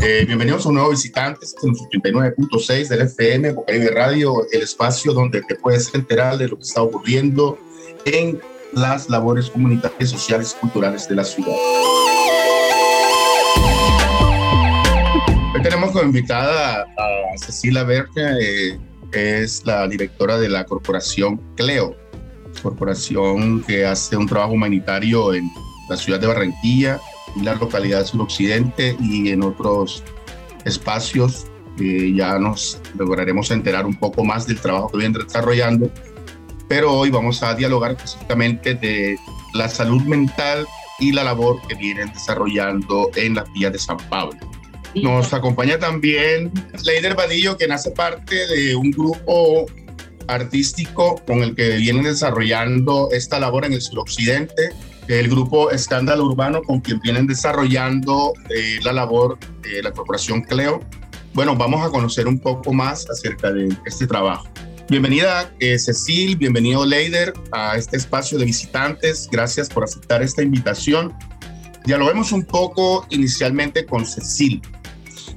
Eh, bienvenidos a un nuevo visitante, este en el 89.6 del FM, Bocaribe Radio, el espacio donde te puedes enterar de lo que está ocurriendo en las labores comunitarias, sociales y culturales de la ciudad. Hoy tenemos como invitada a Cecilia Berger, eh, que es la directora de la corporación CLEO, corporación que hace un trabajo humanitario en la ciudad de Barranquilla la localidad suroccidente y en otros espacios. ya nos lograremos enterar un poco más del trabajo que vienen desarrollando, pero hoy vamos a dialogar específicamente de la salud mental y la labor que vienen desarrollando en las vías de San Pablo. Nos acompaña también Leider Vadillo, que nace parte de un grupo artístico con el que vienen desarrollando esta labor en el suroccidente, el grupo Escándalo Urbano, con quien vienen desarrollando eh, la labor de la Corporación Cleo. Bueno, vamos a conocer un poco más acerca de este trabajo. Bienvenida eh, Cecil, bienvenido Leider a este espacio de visitantes. Gracias por aceptar esta invitación. Ya lo vemos un poco inicialmente con Cecil.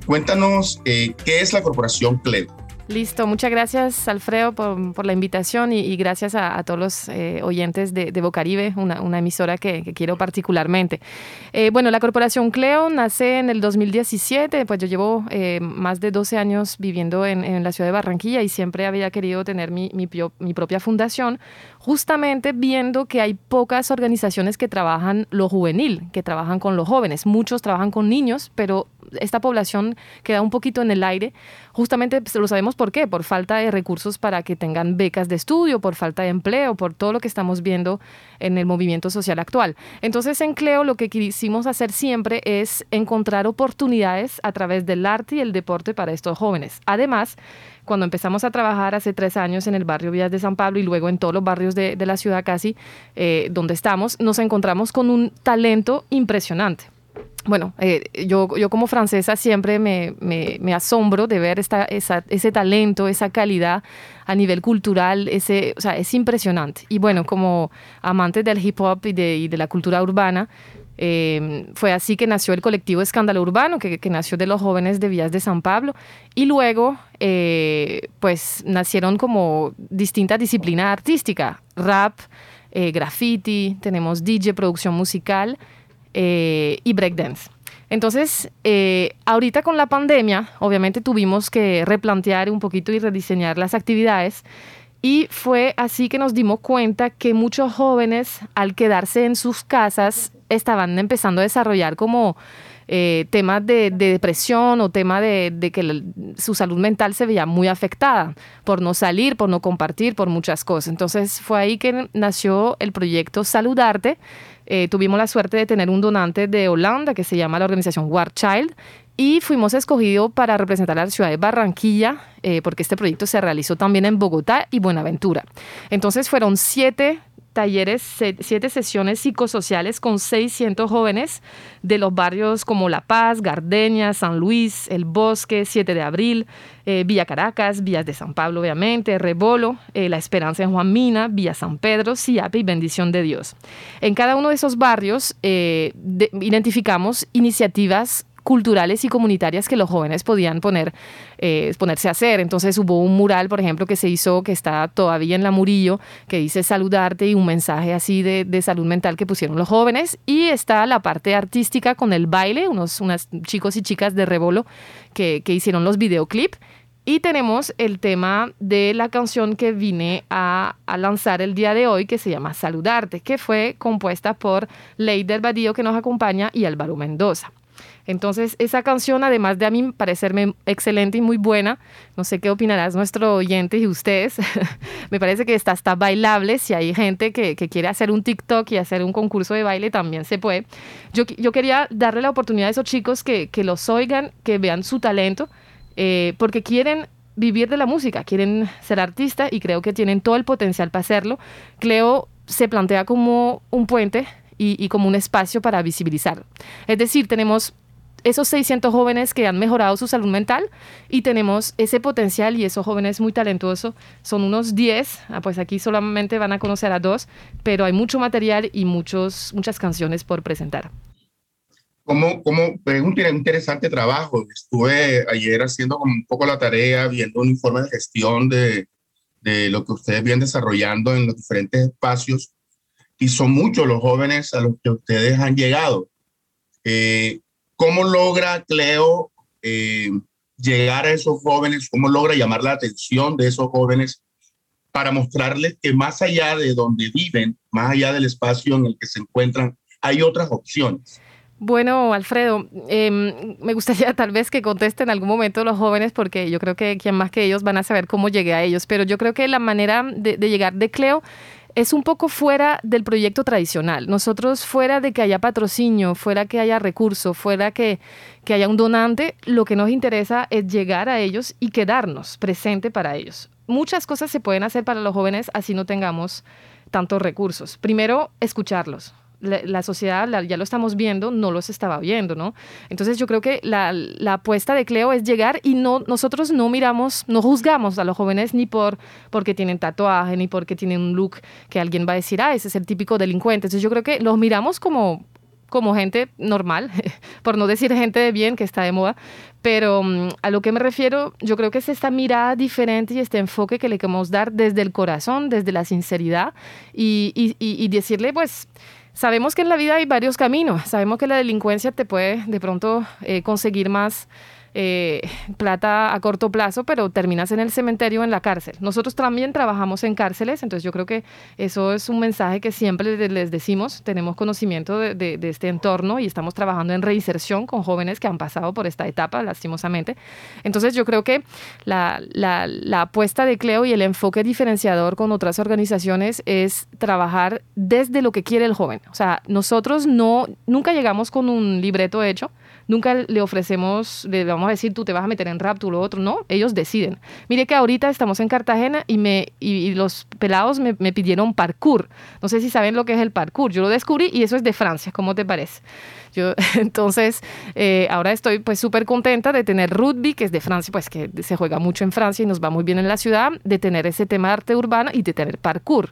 Cuéntanos eh, qué es la Corporación Cleo. Listo, muchas gracias Alfredo por, la invitación y, gracias a, todos los eh, oyentes de, Bocaribe, una, emisora que, quiero particularmente. Eh, bueno, la corporación Cleo nace en el 2017, pues yo llevo eh, más de 12 años viviendo en, la ciudad de Barranquilla y siempre había querido tener mi, mi propia fundación, justamente viendo que hay pocas organizaciones que trabajan lo juvenil, que trabajan con los jóvenes. Muchos trabajan con niños, pero esta población queda un poquito en el aire. Justamente pues, lo sabemos por qué, por falta de recursos para que tengan becas de estudio, por falta de empleo, por todo lo que estamos viendo en el movimiento social actual. Entonces en Cleo lo que quisimos hacer siempre es encontrar oportunidades a través del arte y el deporte para estos jóvenes. Además, cuando empezamos a trabajar hace tres años en el barrio Villas de San Pablo y luego en todos los barrios de, la ciudad casi eh, donde estamos, nos encontramos con un talento impresionante bueno, eh, yo, yo como francesa siempre me, me, asombro de ver esta, ese talento, esa calidad a nivel cultural, ese, o sea, es impresionante. Y bueno, como amante del hip hop y de, de la cultura urbana, em, fue así que nació el colectivo Escándalo Urbano, que, que, nació de los jóvenes de Vías de San Pablo. Y luego, eh, pues nacieron como distintas disciplinas artísticas, rap, eh, graffiti, tenemos DJ, producción musical eh, y breakdance. Entonces, eh, ahorita con la pandemia, obviamente tuvimos que replantear un poquito y rediseñar las actividades. Y fue así que nos dimos cuenta que muchos jóvenes, al quedarse en sus casas, estaban empezando a desarrollar como eh, temas de, depresión o tema de, que su salud mental se veía muy afectada por no salir, por no compartir, por muchas cosas. Entonces fue ahí que nació el proyecto Saludarte, eh, tuvimos la suerte de tener un donante de Holanda que se llama la organización War Child y fuimos escogidos para representar a la ciudad de Barranquilla, eh, porque este proyecto se realizó también en Bogotá y Buenaventura. Entonces fueron siete talleres, siete sesiones psicosociales con 600 jóvenes de los barrios como La Paz, Gardenia, San Luis, El Bosque, 7 de Abril, eh, Villa Caracas, Villas de San Pablo, obviamente, Rebolo, eh, La Esperanza en Juan Mina, Villa San Pedro, Siape y Bendición de Dios. En cada uno de esos barrios eh, identificamos iniciativas culturales y comunitarias que los jóvenes podían poner, eh, ponerse a hacer. Entonces hubo un mural, por ejemplo, que se hizo, que está todavía en la Murillo, que dice saludarte y un mensaje así de, salud mental que pusieron los jóvenes. Y está la parte artística con el baile, unos unas chicos y chicas de Rebolo que, que hicieron los videoclips. Y tenemos el tema de la canción que vine a, a, lanzar el día de hoy, que se llama Saludarte, que fue compuesta por Leider Badillo, que nos acompaña, y Álvaro Mendoza. Entonces, esa canción, además de a mí parecerme excelente y muy buena, no sé qué opinarás nuestro oyente y ustedes, me parece que está, está bailable. Si hay gente que, quiere hacer un TikTok y hacer un concurso de baile, también se puede. Yo, yo quería darle la oportunidad a esos chicos que, los oigan, que vean su talento, eh, porque quieren vivir de la música, quieren ser artistas y creo que tienen todo el potencial para hacerlo. Cleo se plantea como un puente y, y, como un espacio para visibilizar. Es decir, tenemos esos 600 jóvenes que han mejorado su salud mental y tenemos ese potencial y esos jóvenes muy talentosos son unos 10, ah, pues aquí solamente van a conocer a dos, pero hay mucho material y muchos, muchas canciones por presentar. cómo, cómo, es un interesante trabajo. Estuve ayer haciendo como un poco la tarea, viendo un informe de gestión de, de lo que ustedes vienen desarrollando en los diferentes espacios y son muchos los jóvenes a los que ustedes han llegado. Eh, ¿Cómo logra Cleo eh, llegar a esos jóvenes? ¿Cómo logra llamar la atención de esos jóvenes para mostrarles que más allá de donde viven, más allá del espacio en el que se encuentran, hay otras opciones? Bueno, Alfredo, em, me gustaría tal vez que contesten en algún momento los jóvenes, porque yo creo que quien más que ellos van a saber cómo llegué a ellos, pero yo creo que la manera de, llegar de Cleo es un poco fuera del proyecto tradicional. Nosotros, fuera de que haya patrocinio, fuera que haya recurso, fuera que, que haya un donante, lo que nos interesa es llegar a ellos y quedarnos presente para ellos. Muchas cosas se pueden hacer para los jóvenes así no tengamos tantos recursos. Primero, escucharlos la, sociedad, ya lo estamos viendo, no los estaba viendo, ¿no? Entonces yo creo que la, la, apuesta de Cleo es llegar y no, nosotros no miramos, no juzgamos a los jóvenes ni por porque tienen tatuaje, ni porque tienen un look que alguien va a decir, ah, ese es el típico delincuente. Entonces yo creo que los miramos como como gente normal, por no decir gente de bien que está de moda, pero mm, a lo que me refiero, yo creo que es esta mirada diferente y este enfoque que le queremos dar desde el corazón, desde la sinceridad y, y, y decirle, pues, Sabemos que en la vida hay varios caminos, sabemos que la delincuencia te puede de pronto eh, conseguir más eh, plata a corto plazo, pero terminas en el cementerio en la cárcel. Nosotros también trabajamos en cárceles, entonces yo creo que eso es un mensaje que siempre les decimos, tenemos conocimiento de, este entorno y estamos trabajando en reinserción con jóvenes que han pasado por esta etapa, lastimosamente. Entonces yo creo que la, la apuesta de Cleo y el enfoque diferenciador con otras organizaciones es trabajar desde lo que quiere el joven. O sea, nosotros no, nunca llegamos con un libreto hecho, Nunca le ofrecemos, le vamos a decir, tú te vas a meter en rap, tú lo otro. No, ellos deciden. Mire que ahorita estamos en Cartagena y, me, y, los pelados me, pidieron parkour. No sé si saben lo que es el parkour. Yo lo descubrí y eso es de Francia. ¿Cómo te parece? Yo, entonces, eh, ahora estoy pues súper contenta de tener rugby, que es de Francia, pues que se juega mucho en Francia y nos va muy bien en la ciudad, de tener ese tema de arte urbano y de tener parkour.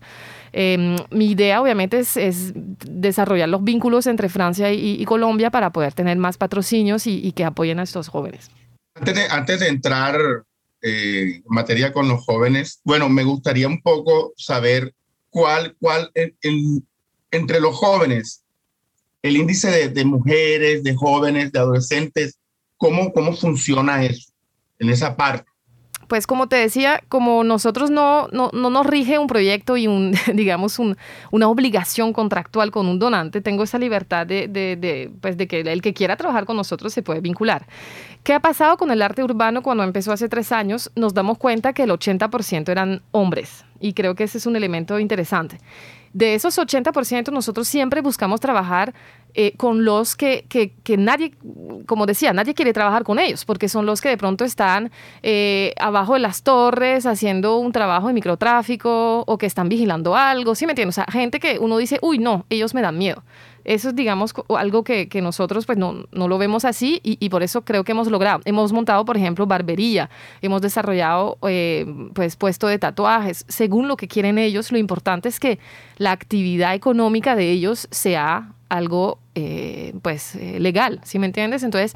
Em, mi idea obviamente es, desarrollar los vínculos entre Francia y, Colombia para poder tener más patrocinios y, que apoyen a estos jóvenes. Antes de, entrar eh, en materia con los jóvenes, bueno, me gustaría un poco saber cuál, cuál entre los jóvenes, el índice de, de, mujeres, de jóvenes, de adolescentes, ¿cómo, cómo funciona eso en esa parte? Pues como te decía, como nosotros no, no, nos rige un proyecto y un, digamos, una obligación contractual con un donante, tengo esa libertad de, de, pues de que el que quiera trabajar con nosotros se puede vincular. ¿Qué ha pasado con el arte urbano cuando empezó hace tres años? Nos damos cuenta que el 80% eran hombres y creo que ese es un elemento interesante. De esos 80%, nosotros siempre buscamos trabajar eh, con los que, que, que, nadie, como decía, nadie quiere trabajar con ellos, porque son los que de pronto están eh, abajo de las torres haciendo un trabajo de microtráfico o que están vigilando algo, ¿sí me entiendes? O sea, gente que uno dice, uy, no, ellos me dan miedo. Eso es, digamos, algo que, que nosotros pues no, no, lo vemos así y, y, por eso creo que hemos logrado. Hemos montado, por ejemplo, barbería, hemos desarrollado eh, pues puesto de tatuajes. Según lo que quieren ellos, lo importante es que la actividad económica de ellos sea algo eh, pues eh, legal, ¿sí me entiendes? Entonces,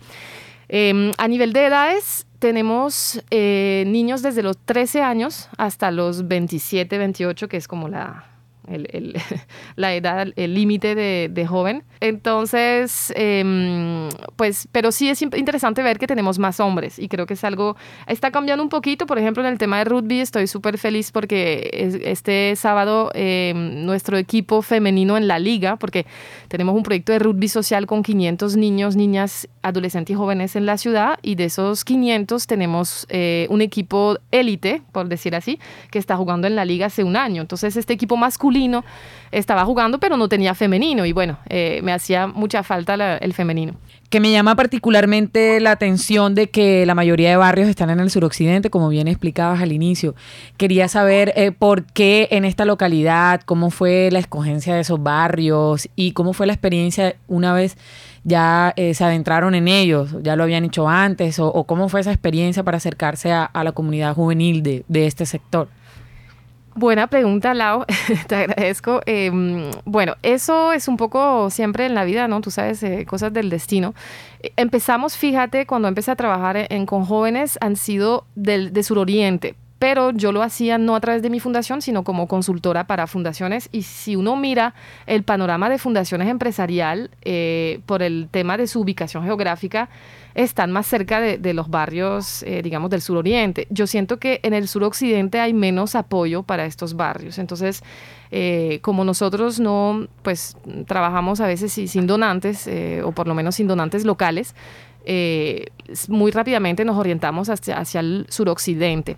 em, a nivel de edades, tenemos niños desde los 13 años hasta los 27, 28, que es como la, el, la edad, el límite de, joven. Entonces, em, pues, pero sí es interesante ver que tenemos más hombres y creo que es algo, está cambiando un poquito, por ejemplo, en el tema de rugby estoy súper feliz porque este sábado em, nuestro equipo femenino en la liga, porque tenemos un proyecto de rugby social con 500 niños, niñas, adolescentes y jóvenes en la ciudad y de esos 500 tenemos eh, un equipo élite, por decir así, que está jugando en la liga hace un año. Entonces, este equipo masculino estaba jugando, pero no tenía femenino y bueno, eh, me hacía mucha falta el femenino. Que me llama particularmente la atención de que la mayoría de barrios están en el suroccidente, como bien explicabas al inicio. Quería saber eh, por qué en esta localidad, cómo fue la escogencia de esos barrios y cómo fue la experiencia una vez ya eh, se adentraron en ellos, ya lo habían hecho antes, o, cómo fue esa experiencia para acercarse a, la comunidad juvenil de, de este sector. Buena pregunta, Lau. Te agradezco. Em, bueno, eso es un poco siempre en la vida, ¿no? Tú sabes, eh, cosas del destino. Eh, empezamos, fíjate, cuando empecé a trabajar en, con jóvenes, han sido del, de suroriente, pero yo lo hacía no a través de mi fundación, sino como consultora para fundaciones. Y si uno mira el panorama de fundaciones empresarial eh, por el tema de su ubicación geográfica, están más cerca de, los barrios, eh, digamos, del suroriente. Yo siento que en el suroccidente hay menos apoyo para estos barrios. Entonces, eh, como nosotros no, pues, trabajamos a veces sin donantes, o por lo menos sin donantes locales, muy rápidamente nos orientamos hacia, hacia el suroccidente.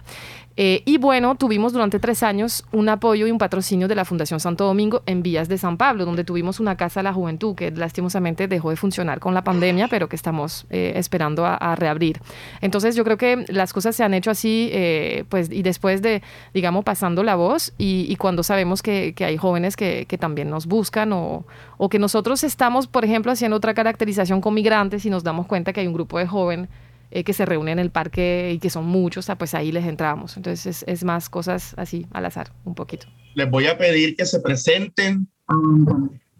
Eh, y bueno, tuvimos durante tres años un apoyo y un patrocinio de la Fundación Santo Domingo en Vías de San Pablo, donde tuvimos una casa de la juventud que lastimosamente dejó de funcionar con la pandemia, pero que estamos eh, esperando a, reabrir. Entonces yo creo que las cosas se han hecho así, eh, pues, y después de, digamos, pasando la voz y, cuando sabemos que, hay jóvenes que, también nos buscan o, o que nosotros estamos, por ejemplo, haciendo otra caracterización con migrantes y nos damos cuenta que hay un grupo de jóvenes eh, que se reúnen en el parque y que son muchos, pues ahí les entramos. Entonces es, más cosas así al azar, un poquito. Les voy a pedir que se presenten.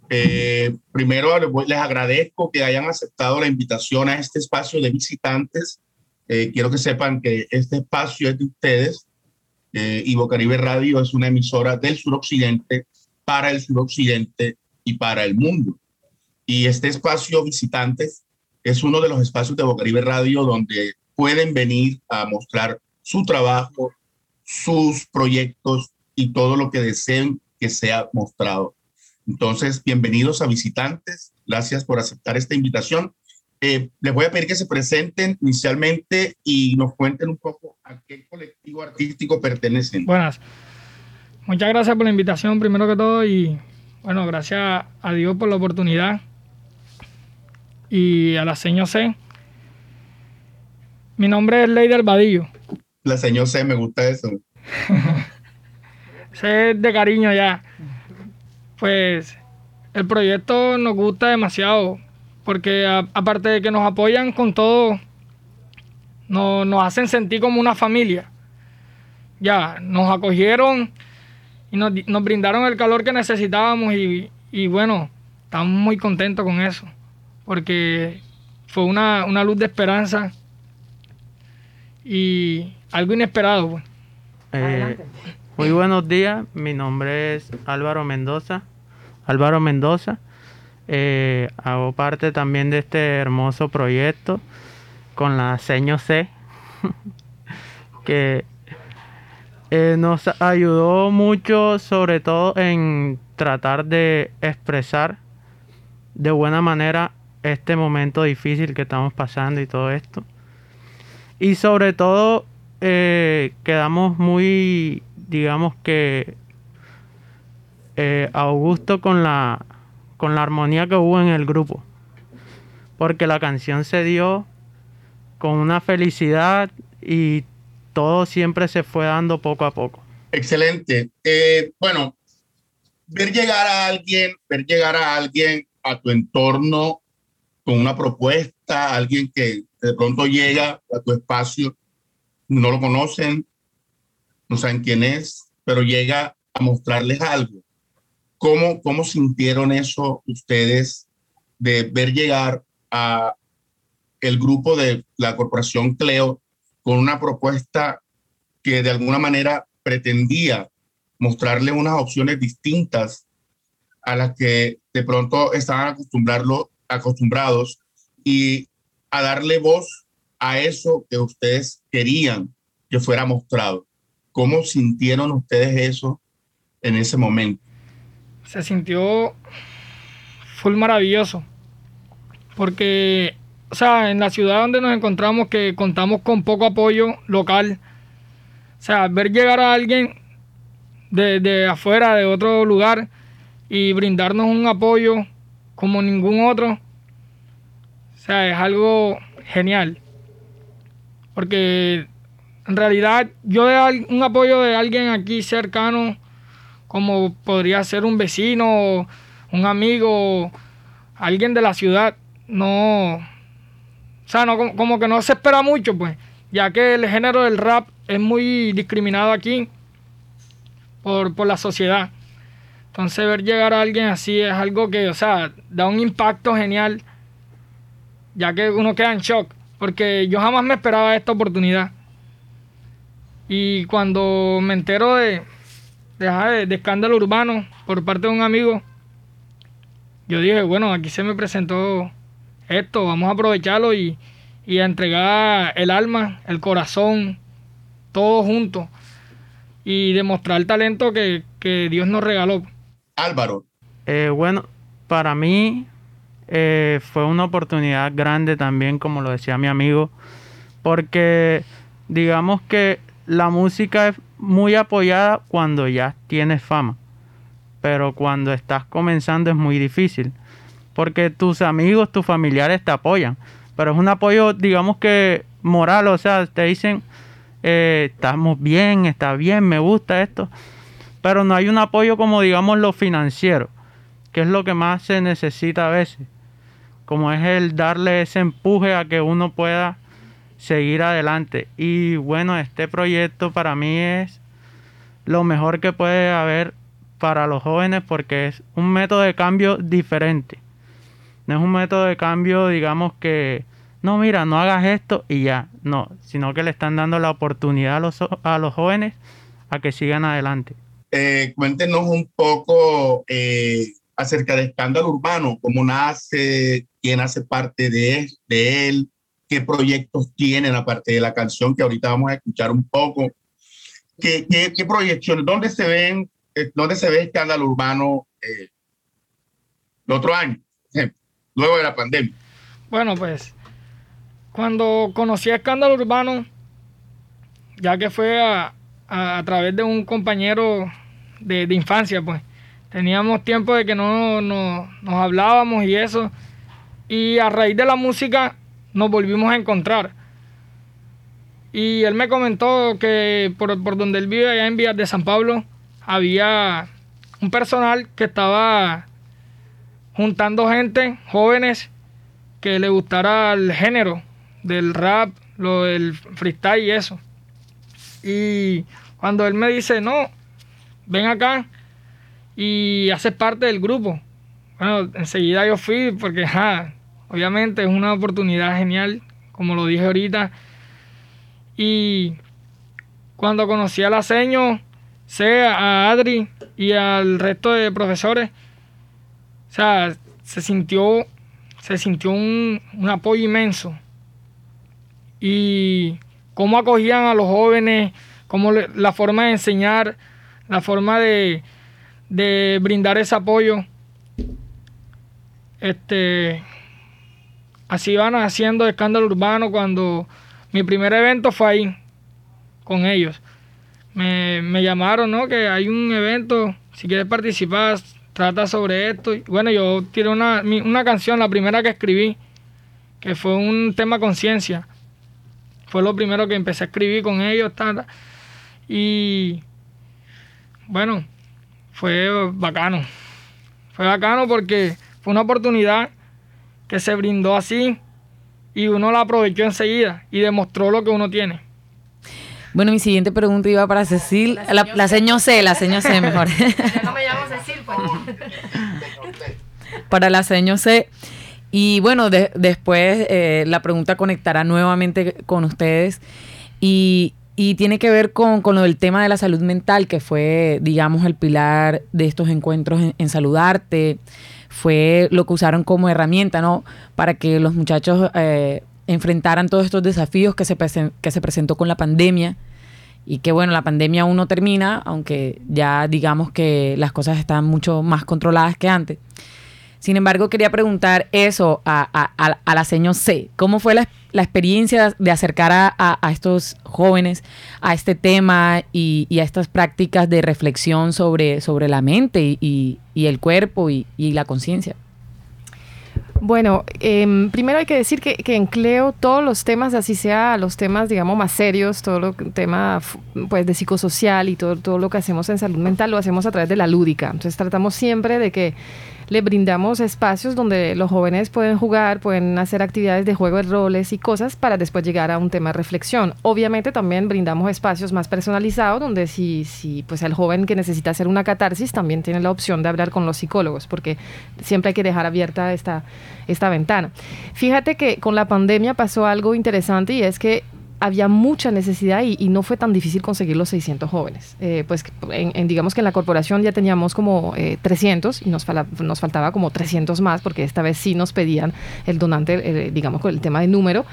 Eh, primero les, agradezco que hayan aceptado la invitación a este espacio de visitantes. Eh, quiero que sepan que este espacio es de ustedes y Bocaribe Radio es una emisora del suroccidente para el suroccidente y para el mundo. Y este espacio visitantes es uno de los espacios de Bocaribe Radio donde pueden venir a mostrar su trabajo, sus proyectos y todo lo que deseen que sea mostrado. Entonces, bienvenidos a visitantes. Gracias por aceptar esta invitación. Eh, les voy a pedir que se presenten inicialmente y nos cuenten un poco a qué colectivo artístico pertenecen. Buenas. Muchas gracias por la invitación, primero que todo, y bueno, gracias a Dios por la oportunidad y a la señor C. Mi nombre es Leider Vadillo. La señor C, me gusta eso. C de cariño ya. Pues el proyecto nos gusta demasiado porque aparte de que nos apoyan con todo, nos, hacen sentir como una familia. Ya, nos acogieron y nos, brindaron el calor que necesitábamos y, y bueno, estamos muy contentos con eso porque fue una, luz de esperanza y algo inesperado. Pues. Eh, muy buenos días, mi nombre es Álvaro Mendoza. Álvaro Mendoza. Eh, hago parte también de este hermoso proyecto con la seño C, que eh, nos ayudó mucho, sobre todo en tratar de expresar de buena manera este momento difícil que estamos pasando y todo esto. Y sobre todo eh, quedamos muy, digamos que, eh, a gusto con la, con la armonía que hubo en el grupo. Porque la canción se dio con una felicidad y todo siempre se fue dando poco a poco. Excelente. Eh, bueno, ver llegar a alguien, ver llegar a alguien a tu entorno con una propuesta, alguien que de pronto llega a tu espacio, no lo conocen, no saben quién es, pero llega a mostrarles algo. ¿Cómo, cómo sintieron eso ustedes de ver llegar a el grupo de la corporación Cleo con una propuesta que de alguna manera pretendía mostrarle unas opciones distintas a las que de pronto estaban acostumbrados acostumbrados y a darle voz a eso que ustedes querían que fuera mostrado. ¿Cómo sintieron ustedes eso en ese momento? Se sintió full maravilloso. Porque, o sea, en la ciudad donde nos encontramos, que contamos con poco apoyo local, o sea, ver llegar a alguien de, de afuera, de otro lugar, y brindarnos un apoyo como ningún otro. O sea, es algo genial. Porque en realidad yo de un apoyo de alguien aquí cercano, como podría ser un vecino, un amigo, alguien de la ciudad, no, o sea, no, como que no se espera mucho, pues, ya que el género del rap es muy discriminado aquí. por, por la sociedad. Entonces ver llegar a alguien así es algo que, o sea, da un impacto genial, ya que uno queda en shock, porque yo jamás me esperaba esta oportunidad. Y cuando me entero de, de, de, escándalo urbano por parte de un amigo, yo dije, bueno, aquí se me presentó esto, vamos a aprovecharlo y, y a entregar el alma, el corazón, todo junto y demostrar el talento que, que Dios nos regaló. Álvaro. Eh, bueno, para mí eh, fue una oportunidad grande también, como lo decía mi amigo, porque digamos que la música es muy apoyada cuando ya tienes fama, pero cuando estás comenzando es muy difícil, porque tus amigos, tus familiares te apoyan, pero es un apoyo, digamos que moral, o sea, te dicen, eh, estamos bien, está bien, me gusta esto, pero no hay un apoyo como digamos lo financiero, que es lo que más se necesita a veces, como es el darle ese empuje a que uno pueda seguir adelante. Y bueno, este proyecto para mí es lo mejor que puede haber para los jóvenes porque es un método de cambio diferente. No es un método de cambio, digamos que, no, mira, no hagas esto y ya, no, sino que le están dando la oportunidad a los, a los jóvenes a que sigan adelante. Eh, cuéntenos un poco eh, acerca de Escándalo Urbano, cómo nace, quién hace parte de, él, qué proyectos tienen aparte de la canción que ahorita vamos a escuchar un poco. ¿Qué, qué, proyecciones? ¿Dónde se ven, eh, dónde se ve Escándalo Urbano el otro año, luego de la pandemia? Bueno, pues cuando conocí a Escándalo Urbano, ya que fue a, a través de un compañero de, infancia, pues. Teníamos tiempo de que no, no, nos hablábamos y eso. Y a raíz de la música nos volvimos a encontrar. Y él me comentó que por, por donde él vive, allá en Vías de San Pablo, había un personal que estaba juntando gente, jóvenes, que le gustara el género del rap, lo del freestyle y eso. Y cuando él me dice, no, ven acá y haces parte del grupo. Bueno, enseguida yo fui porque, ja, obviamente es una oportunidad genial, como lo dije ahorita. Y cuando conocí a la sé a Adri y al resto de profesores, o sea, se sintió, se sintió un, un apoyo inmenso. Y cómo acogían a los jóvenes, cómo la forma de enseñar, la forma de, de brindar ese apoyo. Este, así van haciendo escándalo urbano cuando mi primer evento fue ahí, con ellos. Me, me llamaron, ¿no? Que hay un evento, si quieres participar, trata sobre esto. Bueno, yo tiré una, una canción, la primera que escribí, que fue un tema conciencia. Fue lo primero que empecé a escribir con ellos. Tata, y bueno, fue bacano. Fue bacano porque fue una oportunidad que se brindó así y uno la aprovechó enseguida y demostró lo que uno tiene. Bueno, mi siguiente pregunta iba para Cecil. La, la señor C, la señor C mejor. Ya no me llamo Cecil, pues. para la señor C. Y bueno, de, después eh, la pregunta conectará nuevamente con ustedes. Y, y tiene que ver con, con, lo del tema de la salud mental, que fue, digamos, el pilar de estos encuentros en, Saludarte. Fue lo que usaron como herramienta, ¿no? Para que los muchachos eh, enfrentaran todos estos desafíos que se, que se presentó con la pandemia. Y que bueno, la pandemia aún no termina, aunque ya digamos que las cosas están mucho más controladas que antes. Sin embargo, quería preguntar eso a, a, a la señor C. ¿Cómo fue la, la experiencia de acercar a, a, estos jóvenes a este tema y, y, a estas prácticas de reflexión sobre, sobre la mente y, y el cuerpo y, la conciencia? Bueno, eh, primero hay que decir que, que, en Cleo todos los temas, así sea los temas, digamos, más serios, todo lo tema pues de psicosocial y todo, todo lo que hacemos en salud mental lo hacemos a través de la lúdica. Entonces tratamos siempre de que le brindamos espacios donde los jóvenes pueden jugar, pueden hacer actividades de juego de roles y cosas para después llegar a un tema de reflexión. Obviamente también brindamos espacios más personalizados donde si, si pues el joven que necesita hacer una catarsis también tiene la opción de hablar con los psicólogos, porque siempre hay que dejar abierta esta, esta ventana. Fíjate que con la pandemia pasó algo interesante y es que había mucha necesidad y, no fue tan difícil conseguir los 600 jóvenes. Eh, pues en, digamos que en la corporación ya teníamos como 300 eh, y nos, nos faltaba como 300 más porque esta vez sí nos pedían el donante, digamos con el tema de número.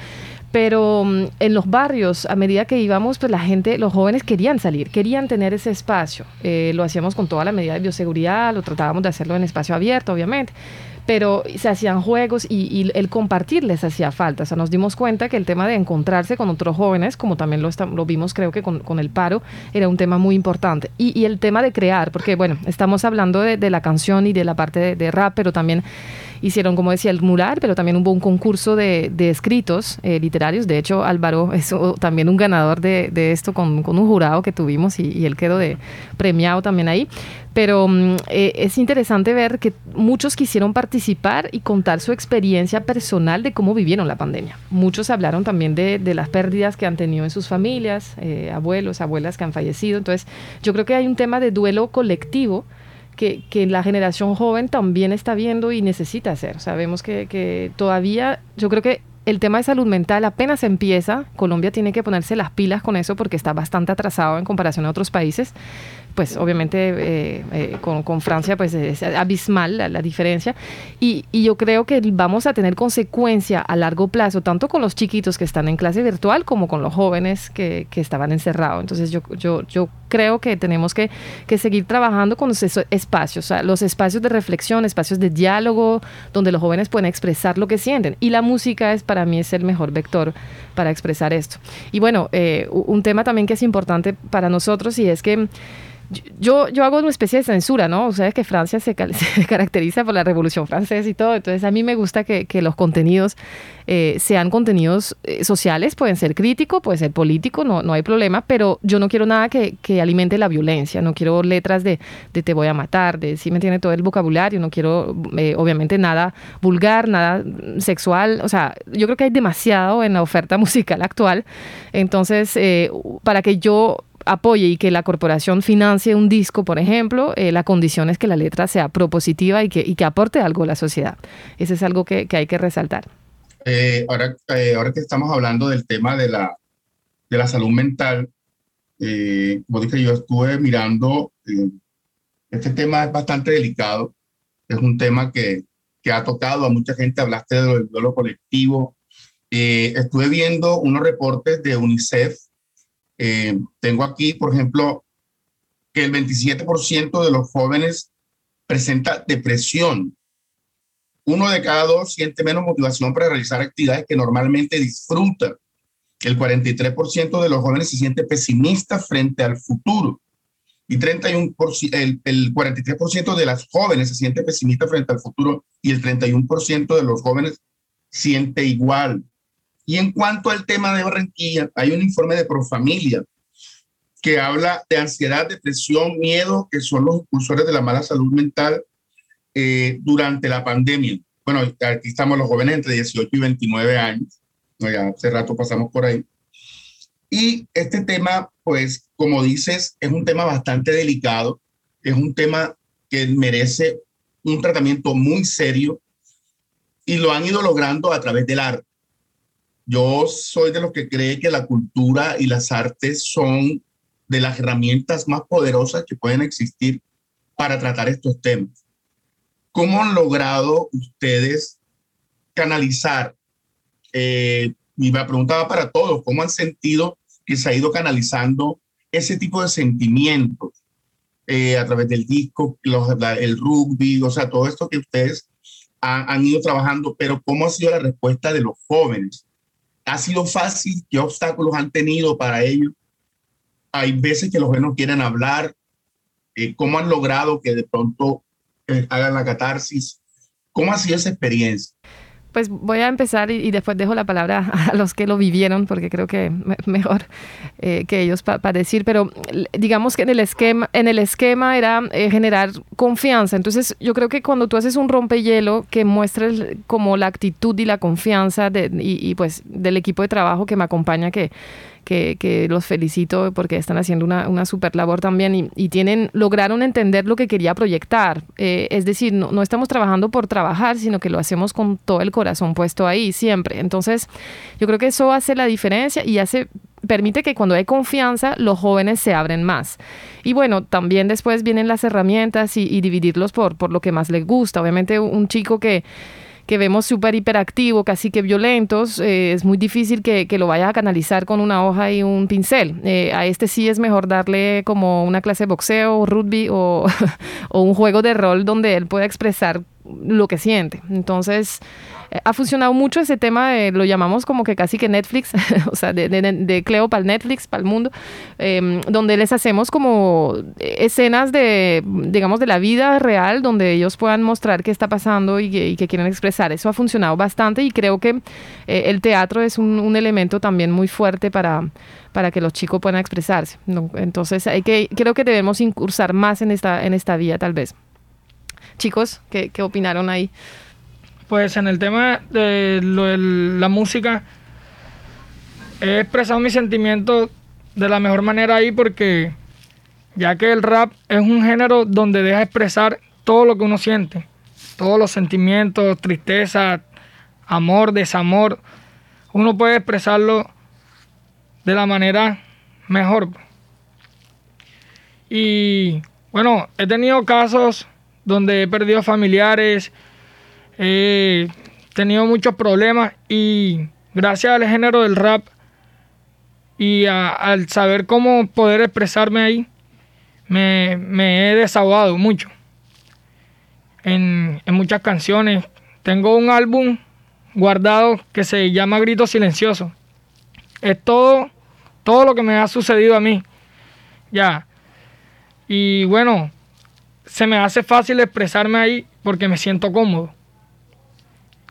Pero mm, en los barrios, a medida que íbamos, pues la gente, los jóvenes querían salir, querían tener ese espacio. Eh, lo hacíamos con toda la medida de bioseguridad, lo tratábamos de hacerlo en espacio abierto, obviamente pero se hacían juegos y, el compartir les hacía falta. O sea, nos dimos cuenta que el tema de encontrarse con otros jóvenes, como también lo, lo vimos creo que con, el paro, era un tema muy importante. Y, el tema de crear, porque bueno, estamos hablando de, la canción y de la parte de rap, pero también hicieron, como decía, el mural, pero también hubo un concurso de, escritos eh, literarios. De hecho, Álvaro es también un ganador de, esto con, un jurado que tuvimos y, él quedó de premiado también ahí. Pero mm, eh, es interesante ver que muchos quisieron participar y contar su experiencia personal de cómo vivieron la pandemia. Muchos hablaron también de, las pérdidas que han tenido en sus familias, eh, abuelos, abuelas que han fallecido. Entonces, yo creo que hay un tema de duelo colectivo que, la generación joven también está viendo y necesita hacer. Sabemos que, que todavía, yo creo que el tema de salud mental apenas empieza. Colombia tiene que ponerse las pilas con eso porque está bastante atrasado en comparación a otros países pues obviamente eh, eh, con, Francia pues es abismal la, diferencia. Y, yo creo que vamos a tener consecuencia a largo plazo tanto con los chiquitos que están en clase virtual como con los jóvenes que, estaban encerrados. Entonces yo, yo, yo creo que tenemos que, seguir trabajando con esos espacios los espacios de reflexión espacios de diálogo donde los jóvenes pueden expresar lo que sienten. Y la música es para mí es el mejor vector para expresar esto. Y bueno eh, un tema también que es importante para nosotros y es que yo, yo hago una especie de censura, ¿no? O sea, es que Francia se, caracteriza por la Revolución Francesa y todo, entonces a mí me gusta que, que los contenidos eh, sean contenidos eh, sociales, pueden ser críticos, puede ser político, no, no hay problema, pero yo no quiero nada que, que alimente la violencia, no quiero letras de, de, te voy a matar, de si me tiene todo el vocabulario, no quiero eh, obviamente nada vulgar, nada sexual, o sea, yo creo que hay demasiado en la oferta musical actual, entonces para que yo apoye y que la corporación financie un disco, por ejemplo, eh, la condición es que la letra sea propositiva y que, y que aporte algo a la sociedad. Eso es algo que, que hay que resaltar. Eh, ahora, eh, ahora que estamos hablando del tema de la, de la salud mental, como dije, yo estuve mirando, este tema es bastante delicado, es un tema que, que ha tocado a mucha gente, hablaste del duelo colectivo. estuve viendo unos reportes de UNICEF eh, tengo aquí, por ejemplo, que el 27% de los jóvenes presenta depresión. Uno de cada dos siente menos motivación para realizar actividades que normalmente disfruta. El 43% de los jóvenes se siente pesimista frente al futuro. Y 31%, el, el 43% de las jóvenes se siente pesimista frente al futuro y el 31% de los jóvenes siente igual. Y en cuanto al tema de Barranquilla, hay un informe de Profamilia que habla de ansiedad, depresión, miedo, que son los impulsores de la mala salud mental eh, durante la pandemia. Bueno, aquí estamos los jóvenes entre 18 y 29 años, no, ya hace rato pasamos por ahí. Y este tema, pues, como dices, es un tema bastante delicado, es un tema que merece un tratamiento muy serio y lo han ido logrando a través del arte. Yo soy de los que cree que la cultura y las artes son de las herramientas más poderosas que pueden existir para tratar estos temas. ¿Cómo han logrado ustedes canalizar? Eh, y me preguntaba para todos, ¿cómo han sentido que se ha ido canalizando ese tipo de sentimientos eh, a través del disco, el rugby, o sea, todo esto que ustedes han ido trabajando, pero cómo ha sido la respuesta de los jóvenes? ¿Ha sido fácil? ¿Qué obstáculos han tenido para ellos? Hay veces que los jóvenes quieren hablar. Eh, ¿Cómo han logrado que de pronto eh, hagan la catarsis? ¿Cómo ha sido esa experiencia? Pues voy a empezar y, después dejo la palabra a los que lo vivieron, porque creo que mejor eh, que ellos para decir, pero digamos que en el esquema, en el esquema era eh, generar confianza. Entonces yo creo que cuando tú haces un rompehielo que muestres como la actitud y la confianza de, y, pues del equipo de trabajo que me acompaña, que, que, los felicito porque están haciendo una, una super labor también y, tienen, lograron entender lo que quería proyectar. Eh, es decir, no, estamos trabajando por trabajar, sino que lo hacemos con todo el corazón puesto ahí siempre. Entonces, yo creo que eso hace la diferencia y hace permite que cuando hay confianza los jóvenes se abren más. Y bueno, también después vienen las herramientas y, dividirlos por, por lo que más les gusta. Obviamente un chico que que vemos súper hiperactivo, casi que violentos, eh, es muy difícil que, que, lo vayas a canalizar con una hoja y un pincel. Eh, a este sí es mejor darle como una clase de boxeo, rugby o, o un juego de rol donde él pueda expresar lo que siente. Entonces, ha funcionado mucho ese tema, de, lo llamamos como que casi que Netflix, o sea, de, Cleo para el Netflix, para el mundo, em, donde les hacemos como escenas de, digamos, de la vida real, donde ellos puedan mostrar qué está pasando y que, quieren expresar. Eso ha funcionado bastante y creo que eh, el teatro es un, un, elemento también muy fuerte para, para que los chicos puedan expresarse. Entonces, hay que, creo que debemos incursar más en esta, en esta vía, tal vez. Chicos, ¿qué, qué opinaron ahí? Pues en el tema de, la música, he expresado mis sentimientos de la mejor manera ahí porque ya que el rap es un género donde deja expresar todo lo que uno siente, todos los sentimientos, tristeza, amor, desamor, uno puede expresarlo de la manera mejor. Y bueno, he tenido casos donde he perdido familiares, he tenido muchos problemas y gracias al género del rap y al saber cómo poder expresarme ahí, me, he desahogado mucho en, en, muchas canciones. Tengo un álbum guardado que se llama Grito Silencioso. Es todo, todo lo que me ha sucedido a mí. Ya. Y bueno, se me hace fácil expresarme ahí porque me siento cómodo.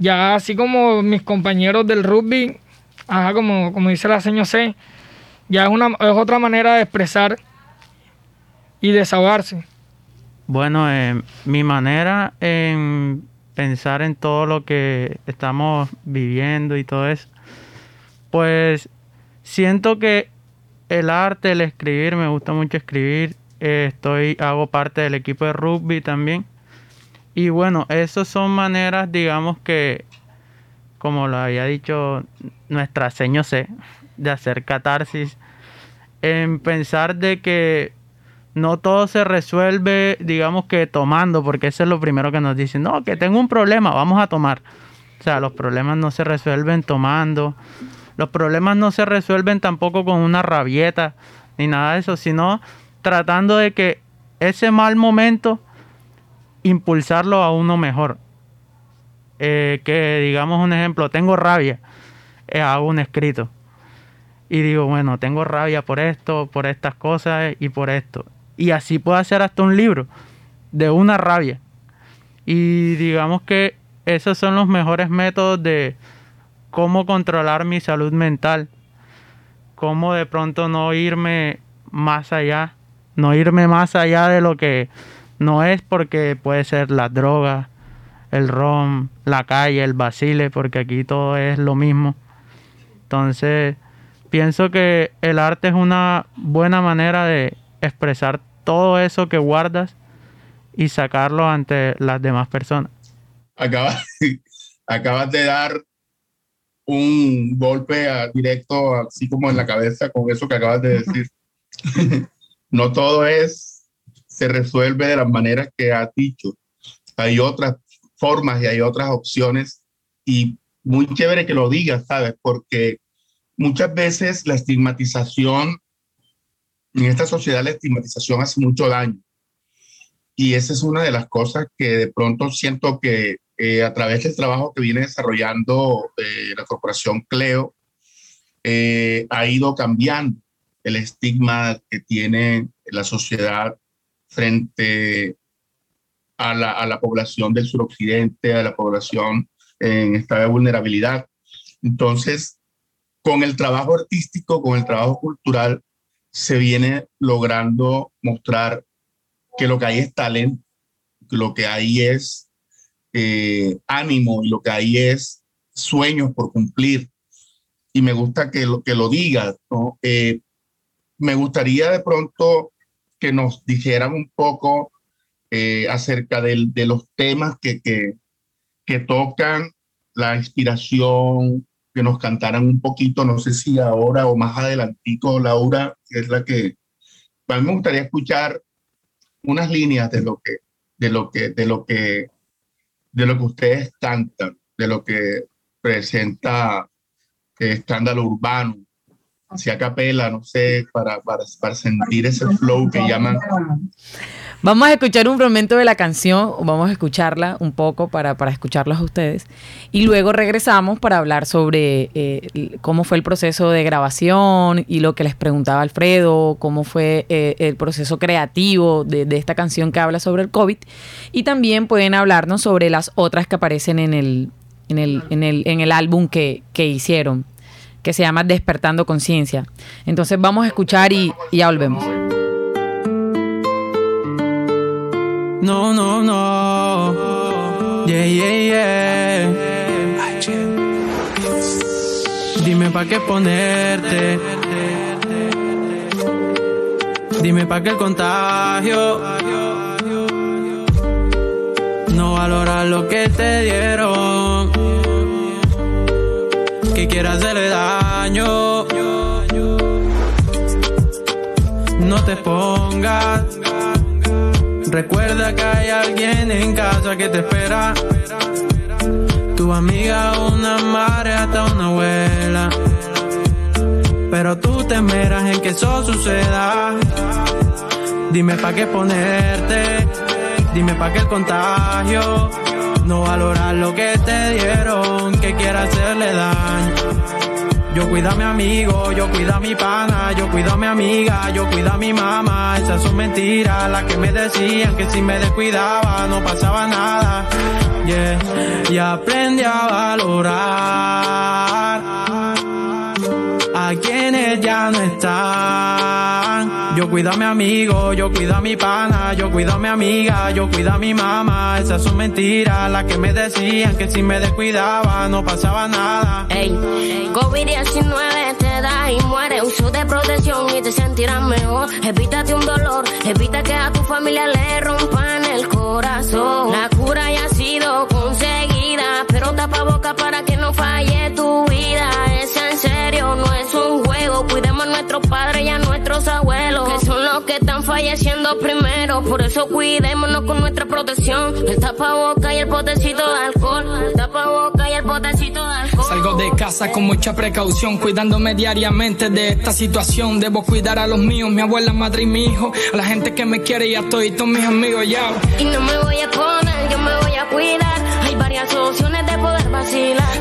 Ya así como mis compañeros del rugby, como, como dice la señora C, ya es, una, es otra manera de expresar y desahogarse. Bueno, eh, mi manera en pensar en todo lo que estamos viviendo y todo eso, pues siento que el arte, el escribir, me gusta mucho escribir, estoy, hago parte del equipo de rugby también. Y bueno, esas son maneras, digamos que, como lo había dicho nuestra seño C, de hacer catarsis, en pensar de que no todo se resuelve, digamos que tomando, porque eso es lo primero que nos dicen, no, que tengo un problema, vamos a tomar. O sea, los problemas no se resuelven tomando, los problemas no se resuelven tampoco con una rabieta, ni nada de eso, sino tratando de que ese mal momento impulsarlo a uno mejor. Eh, que digamos un ejemplo, tengo rabia, eh, hago un escrito. Y digo, bueno, tengo rabia por esto, por estas cosas y por esto. Y así puedo hacer hasta un libro de una rabia. Y digamos que esos son los mejores métodos de cómo controlar mi salud mental. Cómo de pronto no irme más allá no irme más allá de lo que no es porque puede ser la droga, el rom, la calle, el basile, porque aquí todo es lo mismo. Entonces, pienso que el arte es una buena manera de expresar todo eso que guardas y sacarlo ante las demás personas. Acabas, acabas de dar un golpe directo, así como en la cabeza, con eso que acabas de decir. no todo es, se resuelve de las maneras que has dicho. Hay otras formas y hay otras opciones y muy chévere que lo digas, ¿sabes? Porque muchas veces la estigmatización, en esta sociedad la estigmatización hace mucho daño. Y esa es una de las cosas que de pronto siento que eh, a través del trabajo que viene desarrollando eh, la corporación Cleo, eh, ha ido cambiando el estigma que tiene la sociedad frente a la, población del suroccidente, a la población en estado de vulnerabilidad. Entonces, con el trabajo artístico, con el trabajo cultural, se viene logrando mostrar que lo que hay es talento, que lo que hay es eh, ánimo y lo que hay es sueños por cumplir. Y me gusta que lo, que lo digas. Eh, me gustaría de pronto que nos dijeran un poco eh, acerca de los temas que, que, tocan la inspiración, que nos cantaran un poquito, no sé si ahora o más adelantico, Laura, es la que... A me gustaría escuchar unas líneas de lo que, de lo que, de lo que, de lo que ustedes cantan, de lo que presenta eh, escándalo urbano, hacia capela, no sé, para, para, para sentir ese flow que llaman Vamos a escuchar un fragmento de la canción, vamos a escucharla un poco para, para escucharlos a ustedes. Y luego regresamos para hablar sobre eh, cómo fue el proceso de grabación y lo que les preguntaba Alfredo, cómo fue eh, el proceso creativo de, esta canción que habla sobre el COVID. Y también pueden hablarnos sobre las otras que aparecen en el, en el, en el, en el álbum que, que hicieron, que se llama Despertando Conciencia. Entonces vamos a escuchar y, y ya volvemos. No, no, no. Yeah, yeah, yeah. Dime pa' qué ponerte. Dime pa' qué el contagio. No valora lo que te dieron. Que quieras hacerle daño. No te pongas Recuerda que hay alguien en casa que te espera. Tu amiga, una madre, hasta una abuela. Pero tú te esperas en que eso suceda. Dime pa' qué ponerte. Dime pa' qué el contagio. No valorar lo que te dieron, que quiera hacerle daño. Yo cuido a mi amigo, yo cuido a mi pana, yo cuido a mi amiga, yo cuido a mi mamá. Esas son mentiras, las que me decían que si me descuidaba no pasaba nada. Yeah. Y aprendí a valorar a quienes ya no están. Yo cuido a mi amigo, yo cuido a mi pana, yo cuido a mi amiga, yo cuido a mi mamá. Esas son mentiras, las que me decían que si me descuidaba no pasaba nada. Ey, COVID-19 te da y muere. Uso de protección y te sentirás mejor. Evítate un dolor, evita que a tu familia le rompan el corazón. Por eso cuidémonos con nuestra protección. El tapaboca y el potecito de alcohol. El tapaboca y el potecito de alcohol. Salgo de casa con mucha precaución, cuidándome diariamente de esta situación. Debo cuidar a los míos, mi abuela, madre y mi hijo. A la gente que me quiere y a todos mis amigos ya. Y no me voy a poner, yo me voy a cuidar.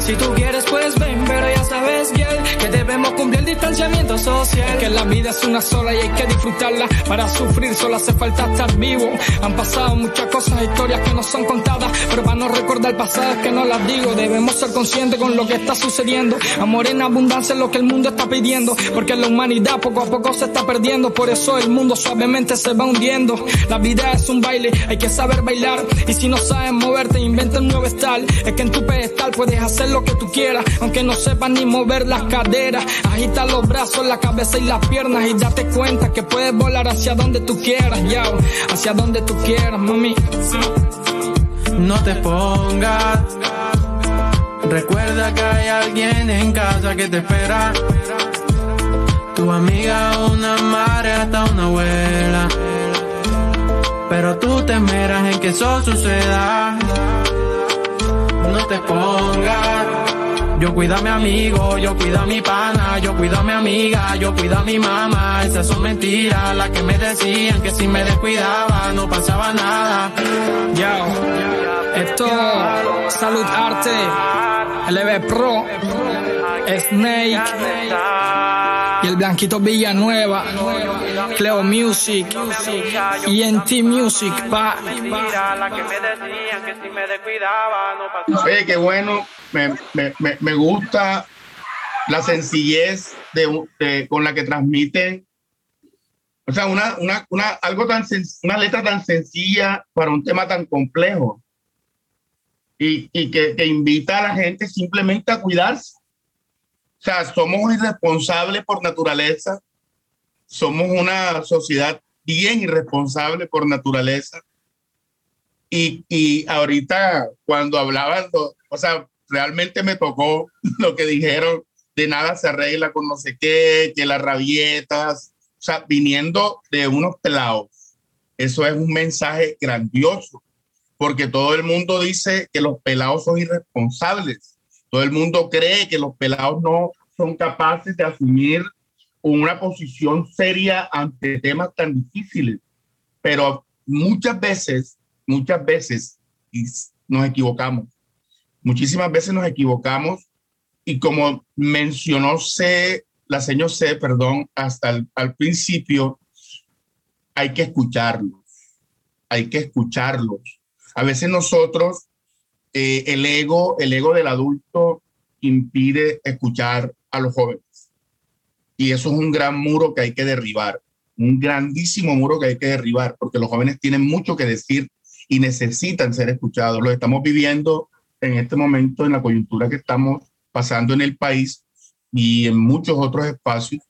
Si tú quieres, pues ven, pero ya sabes bien que debemos cumplir el distanciamiento social. Que la vida es una sola y hay que disfrutarla. Para sufrir solo hace falta estar vivo. Han pasado muchas cosas, historias que no son contadas. Pero para no recordar es que no las digo. Debemos ser conscientes con lo que está sucediendo. Amor en abundancia es lo que el mundo está pidiendo. Porque la humanidad poco a poco se está perdiendo. Por eso el mundo suavemente se va hundiendo. La vida es un baile, hay que saber bailar. Y si no sabes moverte, inventa un nuevo Es que en tu pedestal puedes hacer lo que tú quieras. Aunque no sepas ni mover las caderas. Agita los brazos, la cabeza y las piernas. Y date cuenta que puedes volar hacia donde tú quieras, ya. Hacia donde tú quieras, mami. No te pongas. Recuerda que hay alguien en casa que te espera. Tu amiga, una madre, hasta una abuela. Pero tú te esperas en que eso suceda. Yo cuido a mi amigo, yo cuido a mi pana, yo cuido a mi amiga, yo cuido a mi mamá. Esas son mentiras, las que me decían que si me descuidaba no pasaba nada. Yo, esto, Salud Arte, LB Pro, Snake el Blanquito Villanueva, Cleo Music, y en T Music, pa. Oye, qué bueno, me, me, me, gusta la sencillez de, con la que transmiten o sea, una, una, una, algo tan una letra tan sencilla para un tema tan complejo y, y que, que, invita a la gente simplemente a cuidarse. O sea, somos irresponsables por naturaleza, somos una sociedad bien irresponsable por naturaleza. Y, y ahorita cuando hablaban, o sea, realmente me tocó lo que dijeron, de nada se arregla con no sé qué, que las rabietas, o sea, viniendo de unos pelados, eso es un mensaje grandioso, porque todo el mundo dice que los pelados son irresponsables. Todo el mundo cree que los pelados no son capaces de asumir una posición seria ante temas tan difíciles. Pero muchas veces, muchas veces nos equivocamos. Muchísimas veces nos equivocamos y como mencionó C la señor C, perdón, hasta el, al principio, hay que escucharlos, hay que escucharlos. A veces nosotros, eh, el ego, el ego del adulto impide escuchar a los jóvenes. Y eso es un gran muro que hay que derribar, un grandísimo muro que hay que derribar, porque los jóvenes tienen mucho que decir y necesitan ser escuchados. Lo estamos viviendo en este momento en la coyuntura que estamos pasando en el país y en muchos otros espacios.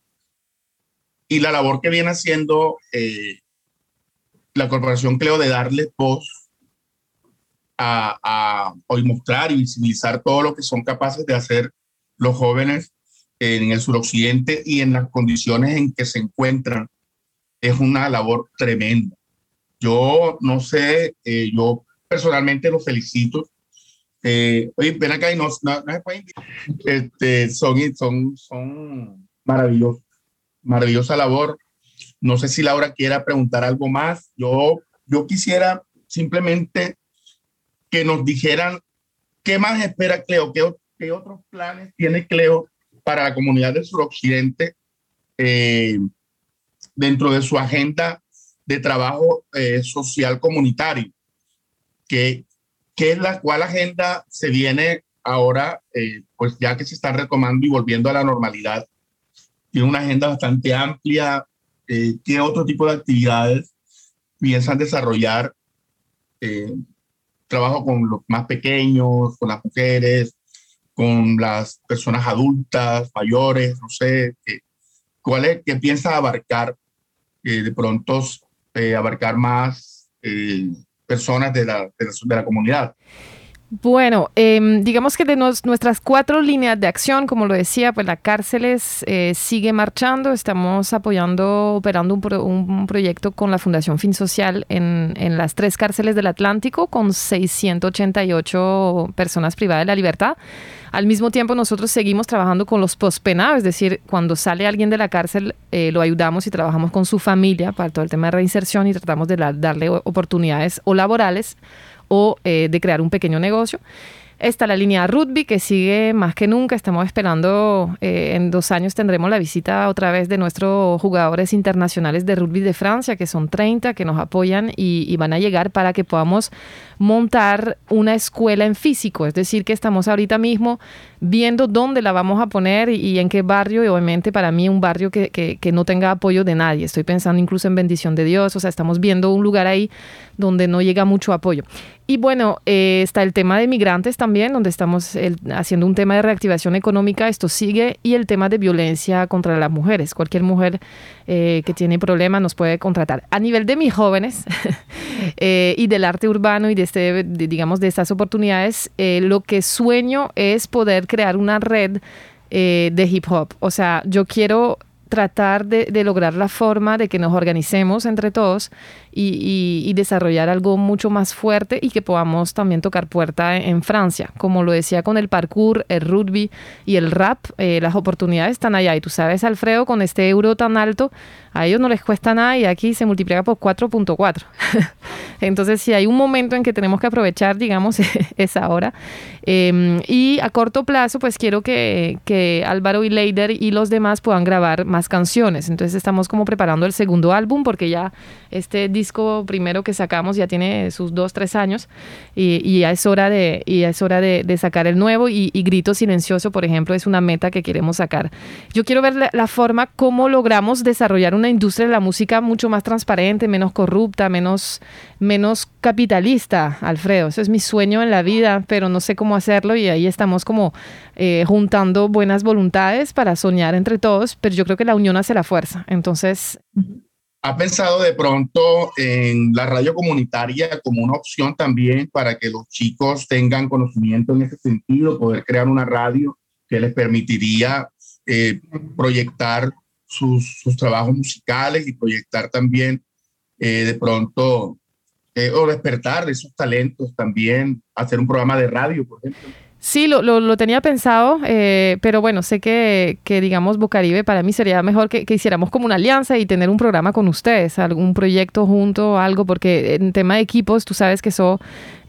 Y la labor que viene haciendo eh, la Corporación Cleo de darle voz a, a, hoy mostrar y visibilizar todo lo que son capaces de hacer los jóvenes en el suroccidente y en las condiciones en que se encuentran es una labor tremenda. Yo no sé, eh, yo personalmente los felicito eh, oye, ven acá y no, no, se pueden este, son, son, son maravillosos. Maravillosa labor. No sé si Laura quiera preguntar algo más. Yo, yo quisiera simplemente que nos dijeran qué más espera Cleo, qué, otros planes tiene Cleo para la comunidad del suroccidente eh, dentro de su agenda de trabajo eh, social comunitario. Que, ¿Qué es la cual agenda se viene ahora, eh, pues ya que se está retomando y volviendo a la normalidad? Tiene una agenda bastante amplia. Eh, ¿Qué otro tipo de actividades piensan desarrollar? Trabajo con los más pequeños, con las mujeres, con las personas adultas, mayores, no sé, ¿cuál es, qué piensa abarcar? de pronto abarcar más personas de la, de la, comunidad. Bueno, em, digamos que de nuestras cuatro líneas de acción, como lo decía, pues la cárceles eh, sigue marchando. Estamos apoyando, operando un, proyecto con la Fundación Fin Social en, en, las tres cárceles del Atlántico con 688 personas privadas de la libertad. Al mismo tiempo, nosotros seguimos trabajando con los pospenados, es decir, cuando sale alguien de la cárcel, eh, lo ayudamos y trabajamos con su familia para todo el tema de reinserción y tratamos de darle oportunidades o laborales o eh, de crear un pequeño negocio. Está la línea rugby que sigue más que nunca. Estamos esperando, eh, en dos años tendremos la visita otra vez de nuestros jugadores internacionales de rugby de Francia, que son 30, que nos apoyan y, van a llegar para que podamos montar una escuela en físico. Es decir, que estamos ahorita mismo viendo dónde la vamos a poner y, en qué barrio, y obviamente para mí un barrio que, que, no tenga apoyo de nadie. Estoy pensando incluso en bendición de Dios, o sea, estamos viendo un lugar ahí donde no llega mucho apoyo. Y bueno, eh, está el tema de migrantes donde estamos haciendo un tema de reactivación económica, esto sigue, y el tema de violencia contra las mujeres. Cualquier mujer eh, que tiene problemas nos puede contratar. A nivel de mis jóvenes eh, y del arte urbano y de, este, digamos, de estas oportunidades, lo que sueño es poder crear una red eh, de hip hop. O sea, yo quiero tratar de, de, lograr la forma de que nos organicemos entre todos y, desarrollar algo mucho más fuerte y que podamos también tocar puerta en, Francia. Como lo decía con el parkour, el rugby y el rap, eh, las oportunidades están allá. Y tú sabes, Alfredo, con este euro tan alto, a ellos no les cuesta nada y aquí se multiplica por 4.4. Entonces, si hay un momento en que tenemos que aprovechar, digamos, es ahora. Em, y a corto plazo, pues quiero que, que Álvaro y Leider y los demás puedan grabar más canciones. Entonces estamos como preparando el segundo álbum porque ya este disco primero que sacamos ya tiene sus dos, tres años y, ya es hora de, y es hora de, sacar el nuevo y, Grito Silencioso, por ejemplo, es una meta que queremos sacar. Yo quiero ver la, la forma cómo logramos desarrollar una industria de la música mucho más transparente, menos corrupta, menos, menos capitalista, Alfredo. Ese es mi sueño en la vida, pero no sé cómo hacerlo y ahí estamos como eh, juntando buenas voluntades para soñar entre todos, pero yo creo que la unión hace la fuerza. Entonces... ¿Ha pensado de pronto en la radio comunitaria como una opción también para que los chicos tengan conocimiento en ese sentido, poder crear una radio que les permitiría eh, proyectar sus, trabajos musicales y proyectar también eh, de pronto o despertar de esos talentos también, hacer un programa de radio, por ejemplo? Sí, lo, lo, tenía pensado, eh, pero bueno, sé que, que, digamos, Bocaribe para mí sería mejor que, que, hiciéramos como una alianza y tener un programa con ustedes, algún proyecto junto, algo, porque en tema de equipos, tú sabes que eso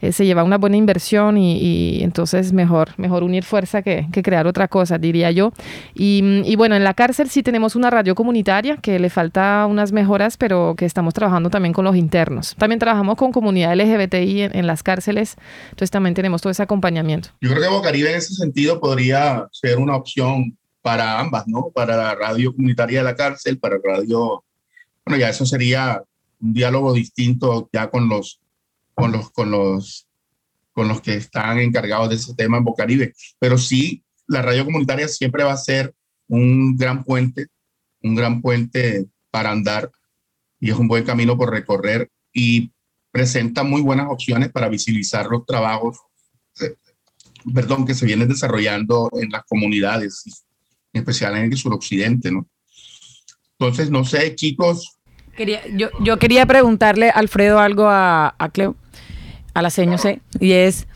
eh, se lleva una buena inversión y, entonces mejor, mejor unir fuerza que, crear otra cosa, diría yo. Y, bueno, en la cárcel sí tenemos una radio comunitaria que le falta unas mejoras, pero que estamos trabajando también con los internos. También trabajamos con comunidad LGBTI en, las cárceles, entonces también tenemos todo ese acompañamiento. Yo creo que Bocaribe en ese sentido podría ser una opción para ambas, ¿no? Para la radio comunitaria de la cárcel, para radio, bueno, ya eso sería un diálogo distinto ya con los con los, con los, con los que están encargados de ese tema en Bocaribe. Pero sí, la radio comunitaria siempre va a ser un gran puente, un gran puente para andar y es un buen camino por recorrer y presenta muy buenas opciones para visibilizar los trabajos, perdón, que se vienen desarrollando en las comunidades, en especial en el suroccidente, ¿no? Entonces, no sé, chicos. Quería, yo, yo quería preguntarle, Alfredo, algo a, a Cleo a la seño C, y es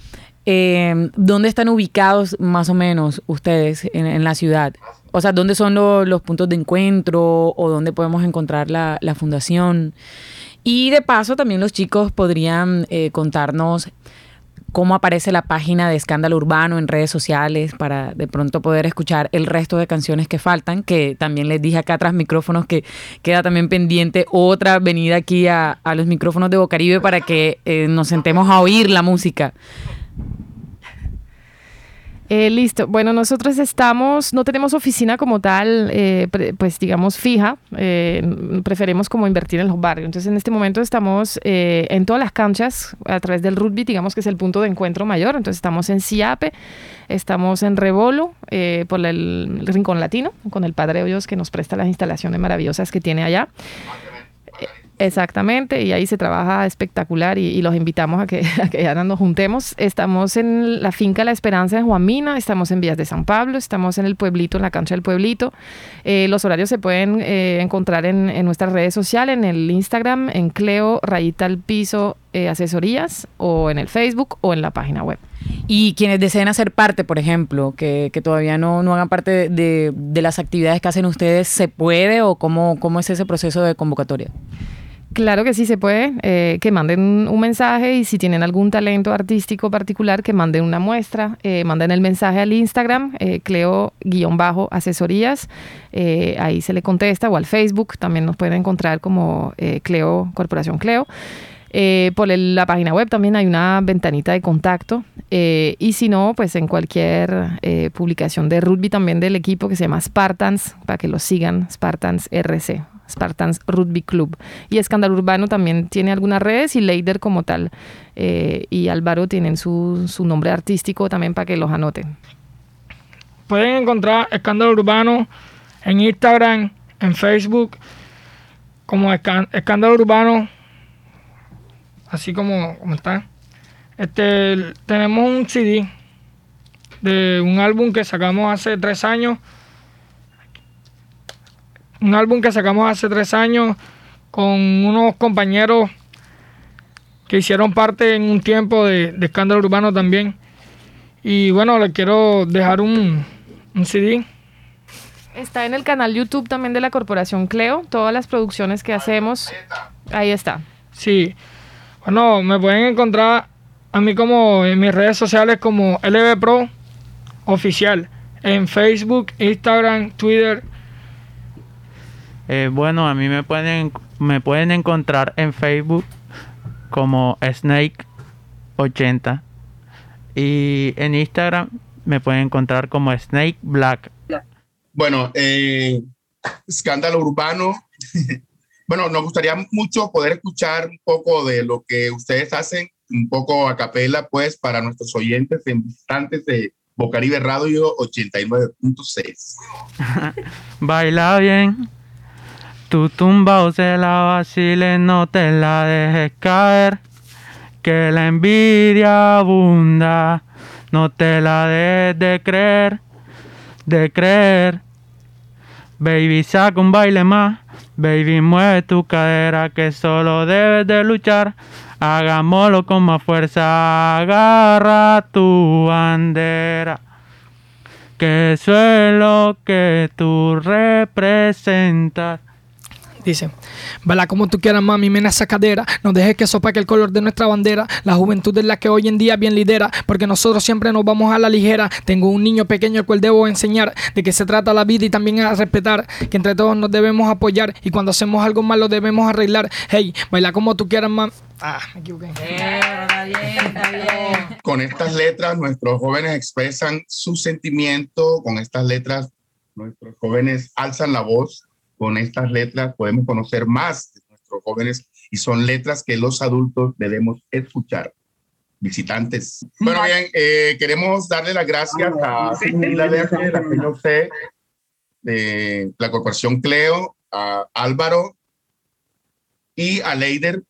eh, ¿dónde están ubicados más o menos ustedes en, la ciudad? O sea, ¿dónde son los puntos de encuentro o dónde podemos encontrar la, fundación? Y de paso también los chicos podrían eh, contarnos cómo aparece la página de Escándalo Urbano en redes sociales para de pronto poder escuchar el resto de canciones que faltan, que también les dije acá tras micrófonos que queda también pendiente otra venida aquí a, los micrófonos de Bocaribe para que eh, nos sentemos a oír la música. Eh, listo. Bueno, nosotros estamos, no tenemos oficina como tal, eh, pues digamos fija. Eh, preferimos como invertir en los barrios. Entonces, en este momento estamos en todas las canchas a través del rugby, digamos que es el punto de encuentro mayor. Entonces, estamos en Ciape, estamos en Rebolo, por el, Rincón Latino, con el Padre Hoyos que nos presta las instalaciones maravillosas que tiene allá. Exactamente, y ahí se trabaja espectacular y, los invitamos a que, a que ya nos juntemos. Estamos en la finca La Esperanza en Juanmina, estamos en Vías de San Pablo, estamos en el pueblito, en la cancha del pueblito. Eh, los horarios se pueden eh, encontrar en, en, nuestras redes sociales, en el Instagram, en Cleo, rayita al piso, eh, asesorías, o en el Facebook o en la página web. Y quienes deseen hacer parte, por ejemplo, que, que todavía no, no, hagan parte de, de, las actividades que hacen ustedes, ¿se puede o cómo, cómo es ese proceso de convocatoria? Claro que sí se puede, eh, que manden un mensaje y si tienen algún talento artístico particular, que manden una muestra, eh, manden el mensaje al Instagram, eh, Cleo-asesorías, eh, ahí se le contesta, o al Facebook, también nos pueden encontrar como Cleo, Corporación Cleo. por la página web también hay una ventanita de contacto y si no, pues en cualquier publicación de rugby también del equipo que se llama Spartans, para que lo sigan, Spartans RC. Spartans Rugby Club. Y Escándalo Urbano también tiene algunas redes y Leider como tal. Eh, y Álvaro tienen su, su, nombre artístico también para que los anoten. Pueden encontrar Escándalo Urbano en Instagram, en Facebook, como Escándalo Urbano, así como, como está. Este, tenemos un CD de un álbum que sacamos hace tres años un álbum que sacamos hace tres años con unos compañeros que hicieron parte en un tiempo de, escándalo urbano también. Y bueno, les quiero dejar un, un CD. Está en el canal YouTube también de la Corporación Cleo, todas las producciones que hacemos. Ahí está. Sí. Bueno, me pueden encontrar a mí como en mis redes sociales como LB Pro Oficial. En Facebook, Instagram, Twitter Eh, bueno, a mí me pueden, me pueden encontrar en Facebook como Snake80 y en Instagram me pueden encontrar como Snake Black. Bueno, eh, escándalo urbano. bueno, nos gustaría mucho poder escuchar un poco de lo que ustedes hacen, un poco a capela, pues, para nuestros oyentes en visitantes de Bocaribe Radio 89.6. Baila bien. Tu tumba o se la vacile, no te la dejes caer. Que la envidia abunda, no te la dejes de creer, de creer. Baby, saca un baile más. Baby, mueve tu cadera que solo debes de luchar. Hagámoslo con más fuerza. Agarra tu bandera. Que eso es lo que tú representas. Dice, baila como tú quieras, mami, mena esa cadera. No dejes que sopa que el color de nuestra bandera. La juventud es la que hoy en día bien lidera, porque nosotros siempre nos vamos a la ligera. Tengo un niño pequeño al cual debo enseñar de qué se trata la vida y también a respetar que entre todos nos debemos apoyar y cuando hacemos algo malo debemos arreglar. Hey, baila como tú quieras, mami. Ah, me equivoqué. Con estas letras, nuestros jóvenes expresan su sentimiento. Con estas letras, nuestros jóvenes alzan la voz con estas letras podemos conocer más de nuestros jóvenes y son letras que los adultos debemos escuchar. Visitantes. Bueno, bien, eh, queremos darle las gracias a Cecilia de la de la Corporación Cleo, a Álvaro y a Leider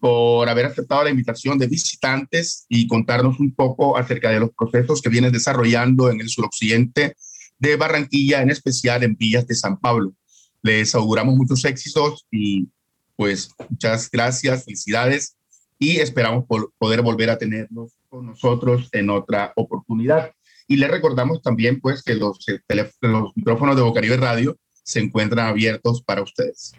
por haber aceptado la invitación de visitantes y contarnos un poco acerca de los procesos que vienen desarrollando en el suroccidente de Barranquilla, en especial en Villas de San Pablo. Les auguramos muchos éxitos y pues muchas gracias, felicidades y esperamos poder volver a tenerlos con nosotros en otra oportunidad. Y les recordamos también pues que los, los micrófonos de Bocaribe Radio se encuentran abiertos para ustedes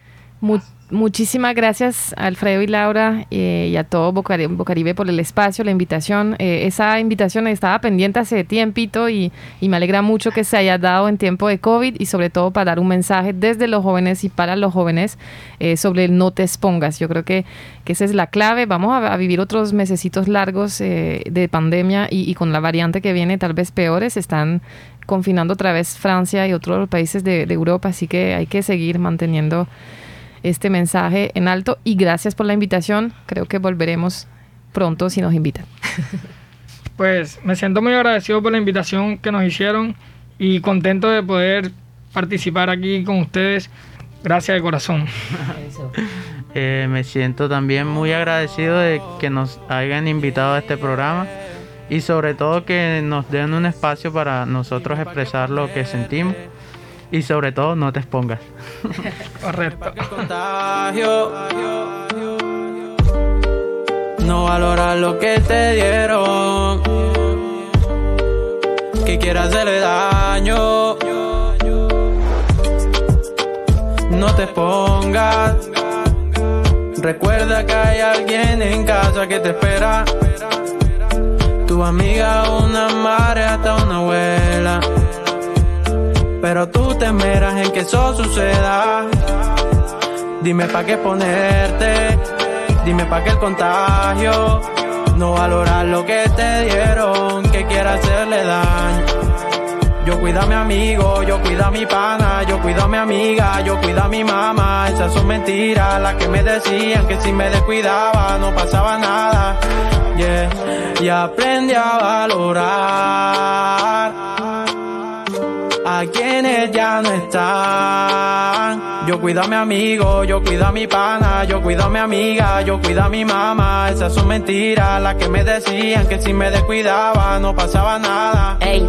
muchísimas gracias Alfredo y Laura eh, y a todo Bocaribe, por el espacio, la invitación. Eh, esa invitación estaba pendiente hace tiempito y, y, me alegra mucho que se haya dado en tiempo de COVID y sobre todo para dar un mensaje desde los jóvenes y para los jóvenes eh, sobre el no te expongas. Yo creo que, que esa es la clave. Vamos a, vivir otros mesecitos largos de pandemia y, y, con la variante que viene tal vez peores. Están confinando otra vez Francia y otros países de, de Europa, así que hay que seguir manteniendo este mensaje en alto y gracias por la invitación. Creo que volveremos pronto si nos invitan. Pues me siento muy agradecido por la invitación que nos hicieron y contento de poder participar aquí con ustedes. Gracias de corazón. Eh, me siento también muy agradecido de que nos hayan invitado a este programa y sobre todo que nos den un espacio para nosotros expresar lo que sentimos y sobre todo no te expongas. Correcto. No valoras lo que te dieron. Que quieras hacerle daño. No te expongas. Recuerda que hay alguien en casa que te espera. Tu amiga, una madre, hasta una abuela pero tú te meras en que eso suceda. Dime pa' qué ponerte, dime pa' qué el contagio. No valorar lo que te dieron, que quiera hacerle daño. Yo cuido a mi amigo, yo cuido a mi pana, yo cuido a mi amiga, yo cuido a mi mamá. Esas son mentiras, las que me decían que si me descuidaba no pasaba nada. Y aprendí a valorar quienes ya no están. Yo cuido a mi amigo, yo cuido a mi pana, yo cuido a mi amiga, yo cuido a mi mamá. Esas son mentiras, las que me decían que si me descuidaba no pasaba nada. Ey,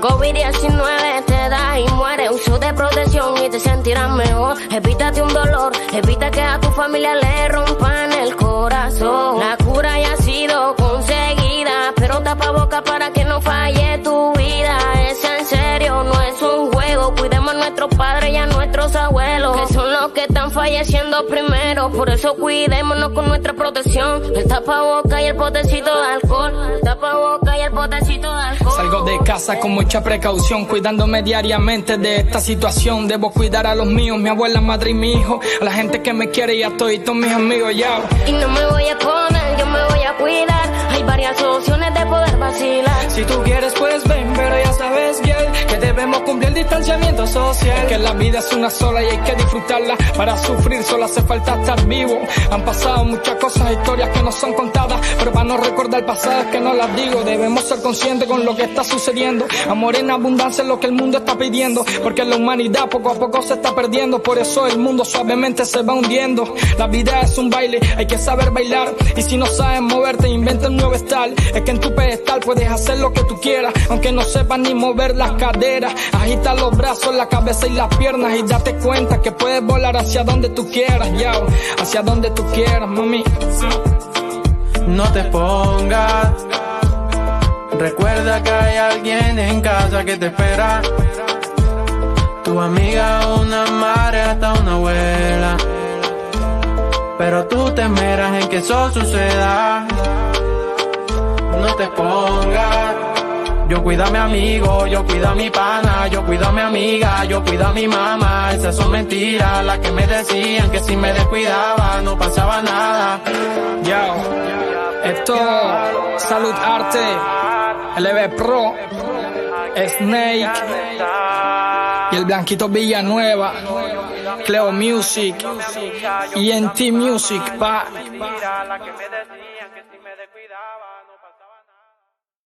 COVID-19 te da y muere. Uso de protección y te sentirás mejor. Evítate un dolor, evita que a tu familia le rompan el corazón. La cura ya ha sido conseguida, pero tapa boca para que no falle tu vida. Nuestros abuelos, que son los que que están falleciendo primero. Por eso cuidémonos con nuestra protección. El tapaboca y el potecito de alcohol. El tapaboca y el potecito de alcohol. Salgo de casa con mucha precaución, cuidándome diariamente de esta situación. Debo cuidar a los míos, mi abuela, madre y mi hijo. A la gente que me quiere y a todos mis amigos, ya. Y no me voy a poner, yo me voy a cuidar. Hay varias opciones de poder vacilar. Si tú quieres, pues ven, pero ya sabes bien que debemos cumplir el distanciamiento social. Que la vida es una sola y hay que disfrutarla. Para sufrir solo hace falta estar vivo. Han pasado muchas cosas, historias que no son contadas. Pero para no recordar es que no las digo. Debemos ser conscientes con lo que está sucediendo. Amor en abundancia es lo que el mundo está pidiendo. Porque la humanidad poco a poco se está perdiendo. Por eso el mundo suavemente se va hundiendo. La vida es un baile, hay que saber bailar. Y si no sabes moverte, inventa un nuevo style. Es que en tu pedestal puedes hacer lo que tú quieras. Aunque no sepas ni mover las Agita los brazos, la cabeza y las piernas. Y date cuenta que puedes volar hacia donde tú quieras, ya. Hacia donde tú quieras, mami. No te pongas. Recuerda que hay alguien en casa que te espera. Tu amiga, una madre, hasta una abuela. Pero tú te meras en que eso suceda. No te pongas. Yo cuido a mi amigo, yo cuido a mi pana, yo cuido a mi amiga, yo cuido a mi mamá. Esas son mentiras, las que me decían que si me descuidaba no pasaba nada. Ya, esto, Salud Arte, LB Pro, Snake y el Blanquito Villanueva, Cleo Music y NT Music, pa.